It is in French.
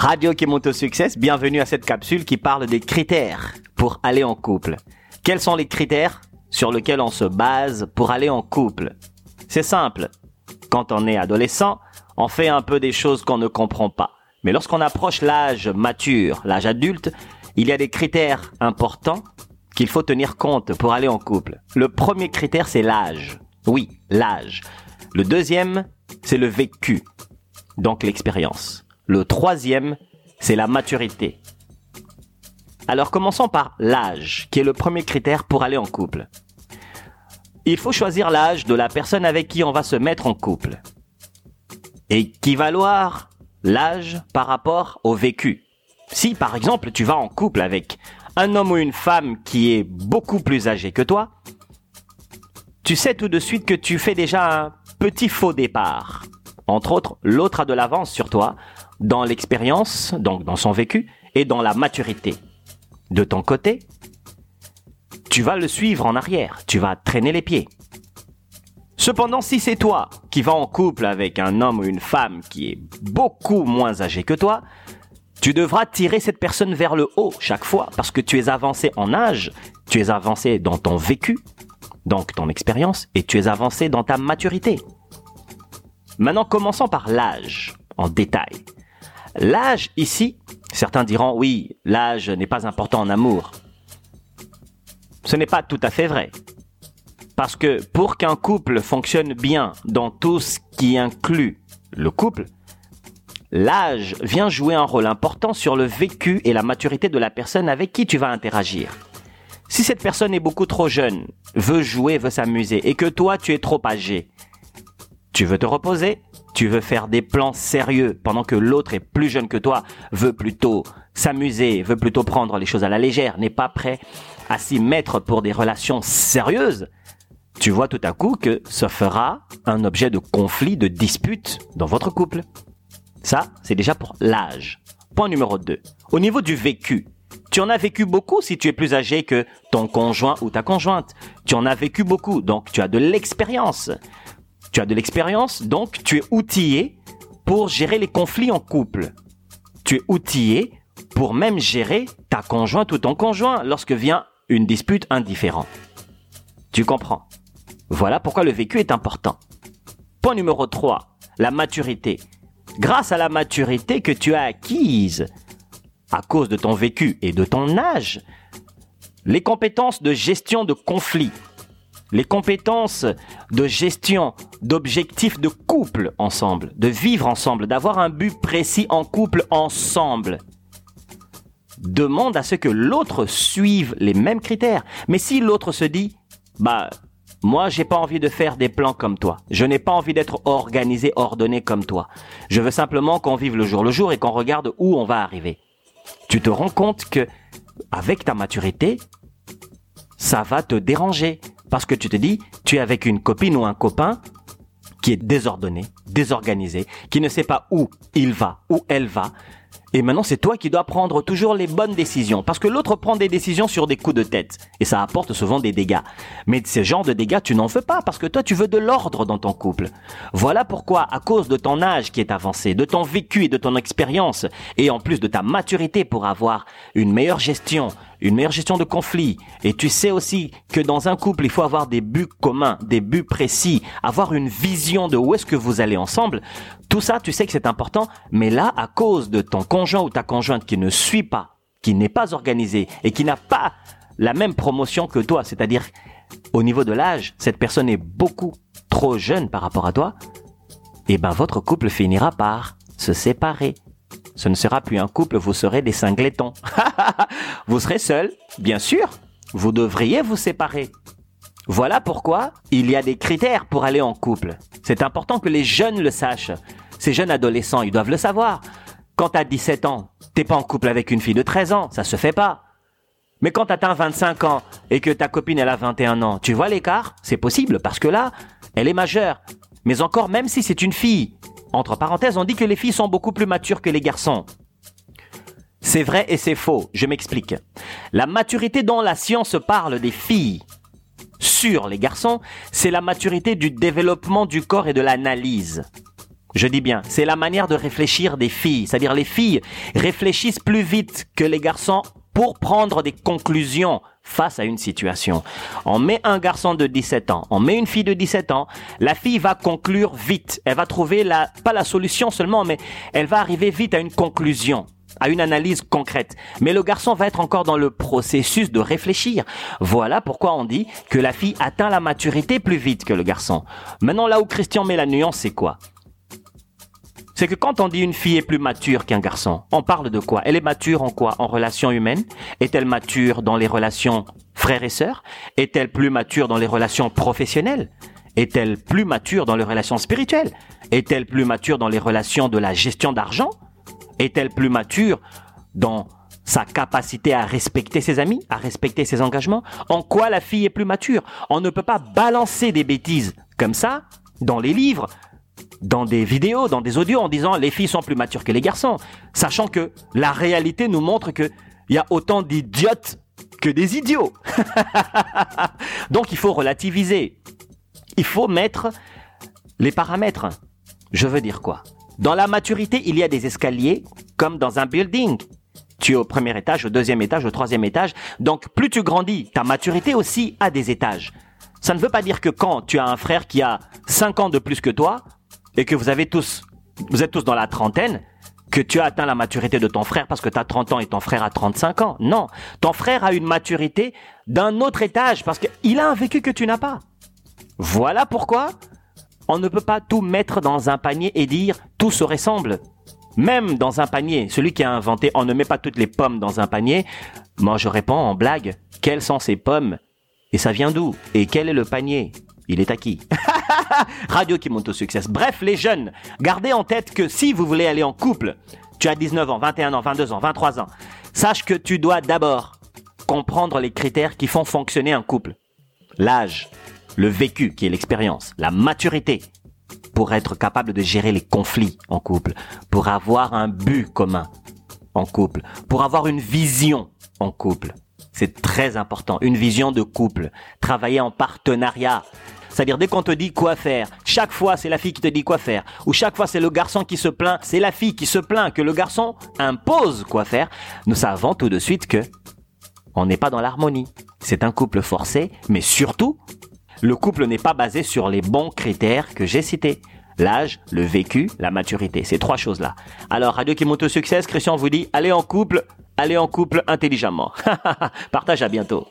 Radio qui monte au succès, bienvenue à cette capsule qui parle des critères pour aller en couple. Quels sont les critères sur lesquels on se base pour aller en couple? C'est simple. Quand on est adolescent, on fait un peu des choses qu'on ne comprend pas. Mais lorsqu'on approche l'âge mature, l'âge adulte, il y a des critères importants qu'il faut tenir compte pour aller en couple. Le premier critère, c'est l'âge. Oui, l'âge. Le deuxième, c'est le vécu, donc l'expérience. Le troisième, c'est la maturité. Alors commençons par l'âge, qui est le premier critère pour aller en couple. Il faut choisir l'âge de la personne avec qui on va se mettre en couple. Équivaloir l'âge par rapport au vécu. Si par exemple tu vas en couple avec un homme ou une femme qui est beaucoup plus âgé que toi, tu sais tout de suite que tu fais déjà un petit faux départ. Entre autres, l'autre a de l'avance sur toi dans l'expérience, donc dans son vécu, et dans la maturité. De ton côté, tu vas le suivre en arrière, tu vas traîner les pieds. Cependant, si c'est toi qui vas en couple avec un homme ou une femme qui est beaucoup moins âgé que toi, tu devras tirer cette personne vers le haut chaque fois parce que tu es avancé en âge, tu es avancé dans ton vécu, donc ton expérience, et tu es avancé dans ta maturité. Maintenant, commençons par l'âge en détail. L'âge ici, certains diront oui, l'âge n'est pas important en amour. Ce n'est pas tout à fait vrai. Parce que pour qu'un couple fonctionne bien dans tout ce qui inclut le couple, l'âge vient jouer un rôle important sur le vécu et la maturité de la personne avec qui tu vas interagir. Si cette personne est beaucoup trop jeune, veut jouer, veut s'amuser, et que toi tu es trop âgé, tu veux te reposer, tu veux faire des plans sérieux pendant que l'autre est plus jeune que toi, veut plutôt s'amuser, veut plutôt prendre les choses à la légère, n'est pas prêt à s'y mettre pour des relations sérieuses, tu vois tout à coup que ça fera un objet de conflit, de dispute dans votre couple. Ça, c'est déjà pour l'âge. Point numéro 2. Au niveau du vécu, tu en as vécu beaucoup si tu es plus âgé que ton conjoint ou ta conjointe. Tu en as vécu beaucoup, donc tu as de l'expérience. Tu as de l'expérience, donc tu es outillé pour gérer les conflits en couple. Tu es outillé pour même gérer ta conjointe ou ton conjoint lorsque vient une dispute indifférente. Tu comprends? Voilà pourquoi le vécu est important. Point numéro 3, la maturité. Grâce à la maturité que tu as acquise à cause de ton vécu et de ton âge, les compétences de gestion de conflits, les compétences de gestion d'objectifs de couple ensemble, de vivre ensemble, d'avoir un but précis en couple ensemble, demande à ce que l'autre suive les mêmes critères. Mais si l'autre se dit, bah, moi, j'ai pas envie de faire des plans comme toi. Je n'ai pas envie d'être organisé, ordonné comme toi. Je veux simplement qu'on vive le jour le jour et qu'on regarde où on va arriver. Tu te rends compte que, avec ta maturité, ça va te déranger. Parce que tu te dis, tu es avec une copine ou un copain qui est désordonné, désorganisé, qui ne sait pas où il va, où elle va, et maintenant, c'est toi qui dois prendre toujours les bonnes décisions. Parce que l'autre prend des décisions sur des coups de tête. Et ça apporte souvent des dégâts. Mais ce genre de dégâts, tu n'en veux pas. Parce que toi, tu veux de l'ordre dans ton couple. Voilà pourquoi, à cause de ton âge qui est avancé, de ton vécu et de ton expérience, et en plus de ta maturité pour avoir une meilleure gestion, une meilleure gestion de conflit. Et tu sais aussi que dans un couple, il faut avoir des buts communs, des buts précis, avoir une vision de où est-ce que vous allez ensemble. Tout ça, tu sais que c'est important, mais là, à cause de ton conjoint ou ta conjointe qui ne suit pas, qui n'est pas organisé et qui n'a pas la même promotion que toi, c'est-à-dire au niveau de l'âge, cette personne est beaucoup trop jeune par rapport à toi, et eh ben votre couple finira par se séparer. Ce ne sera plus un couple, vous serez des singletons. vous serez seul, bien sûr. Vous devriez vous séparer. Voilà pourquoi il y a des critères pour aller en couple. C'est important que les jeunes le sachent. Ces jeunes adolescents, ils doivent le savoir. Quand t'as 17 ans, t'es pas en couple avec une fille de 13 ans, ça se fait pas. Mais quand t'atteins 25 ans et que ta copine elle a 21 ans, tu vois l'écart? C'est possible parce que là, elle est majeure. Mais encore même si c'est une fille. Entre parenthèses, on dit que les filles sont beaucoup plus matures que les garçons. C'est vrai et c'est faux, je m'explique. La maturité dont la science parle des filles sur les garçons, c'est la maturité du développement du corps et de l'analyse. Je dis bien, c'est la manière de réfléchir des filles. C'est-à-dire les filles réfléchissent plus vite que les garçons pour prendre des conclusions face à une situation. On met un garçon de 17 ans, on met une fille de 17 ans, la fille va conclure vite. Elle va trouver la, pas la solution seulement, mais elle va arriver vite à une conclusion à une analyse concrète. Mais le garçon va être encore dans le processus de réfléchir. Voilà pourquoi on dit que la fille atteint la maturité plus vite que le garçon. Maintenant, là où Christian met la nuance, c'est quoi? C'est que quand on dit une fille est plus mature qu'un garçon, on parle de quoi? Elle est mature en quoi? En relations humaines? Est-elle mature dans les relations frères et sœurs? Est-elle plus mature dans les relations professionnelles? Est-elle plus mature dans les relations spirituelles? Est-elle plus mature dans les relations de la gestion d'argent? Est-elle plus mature dans sa capacité à respecter ses amis, à respecter ses engagements? En quoi la fille est plus mature? On ne peut pas balancer des bêtises comme ça dans les livres dans des vidéos, dans des audios en disant les filles sont plus matures que les garçons, sachant que la réalité nous montre que il y a autant d'idiotes que des idiots. Donc il faut relativiser. Il faut mettre les paramètres. Je veux dire quoi? Dans la maturité, il y a des escaliers comme dans un building. Tu es au premier étage, au deuxième étage, au troisième étage. Donc plus tu grandis, ta maturité aussi a des étages. Ça ne veut pas dire que quand tu as un frère qui a 5 ans de plus que toi, et que vous avez tous, vous êtes tous dans la trentaine, que tu as atteint la maturité de ton frère parce que tu as 30 ans et ton frère a 35 ans. Non, ton frère a une maturité d'un autre étage parce qu'il a un vécu que tu n'as pas. Voilà pourquoi on ne peut pas tout mettre dans un panier et dire tout se ressemble. Même dans un panier, celui qui a inventé on ne met pas toutes les pommes dans un panier, moi je réponds en blague, quelles sont ces pommes? Et ça vient d'où? Et quel est le panier? Il est acquis. Radio qui monte au succès. Bref, les jeunes, gardez en tête que si vous voulez aller en couple, tu as 19 ans, 21 ans, 22 ans, 23 ans, sache que tu dois d'abord comprendre les critères qui font fonctionner un couple. L'âge, le vécu qui est l'expérience, la maturité pour être capable de gérer les conflits en couple, pour avoir un but commun en couple, pour avoir une vision en couple. C'est très important. Une vision de couple. Travailler en partenariat. C'est-à-dire dès qu'on te dit quoi faire, chaque fois c'est la fille qui te dit quoi faire, ou chaque fois c'est le garçon qui se plaint, c'est la fille qui se plaint que le garçon impose quoi faire, nous savons tout de suite que on n'est pas dans l'harmonie. C'est un couple forcé, mais surtout, le couple n'est pas basé sur les bons critères que j'ai cités. L'âge, le vécu, la maturité, ces trois choses-là. Alors, Radio qui monte au succès, Christian vous dit, allez en couple, allez en couple intelligemment. Partage à bientôt.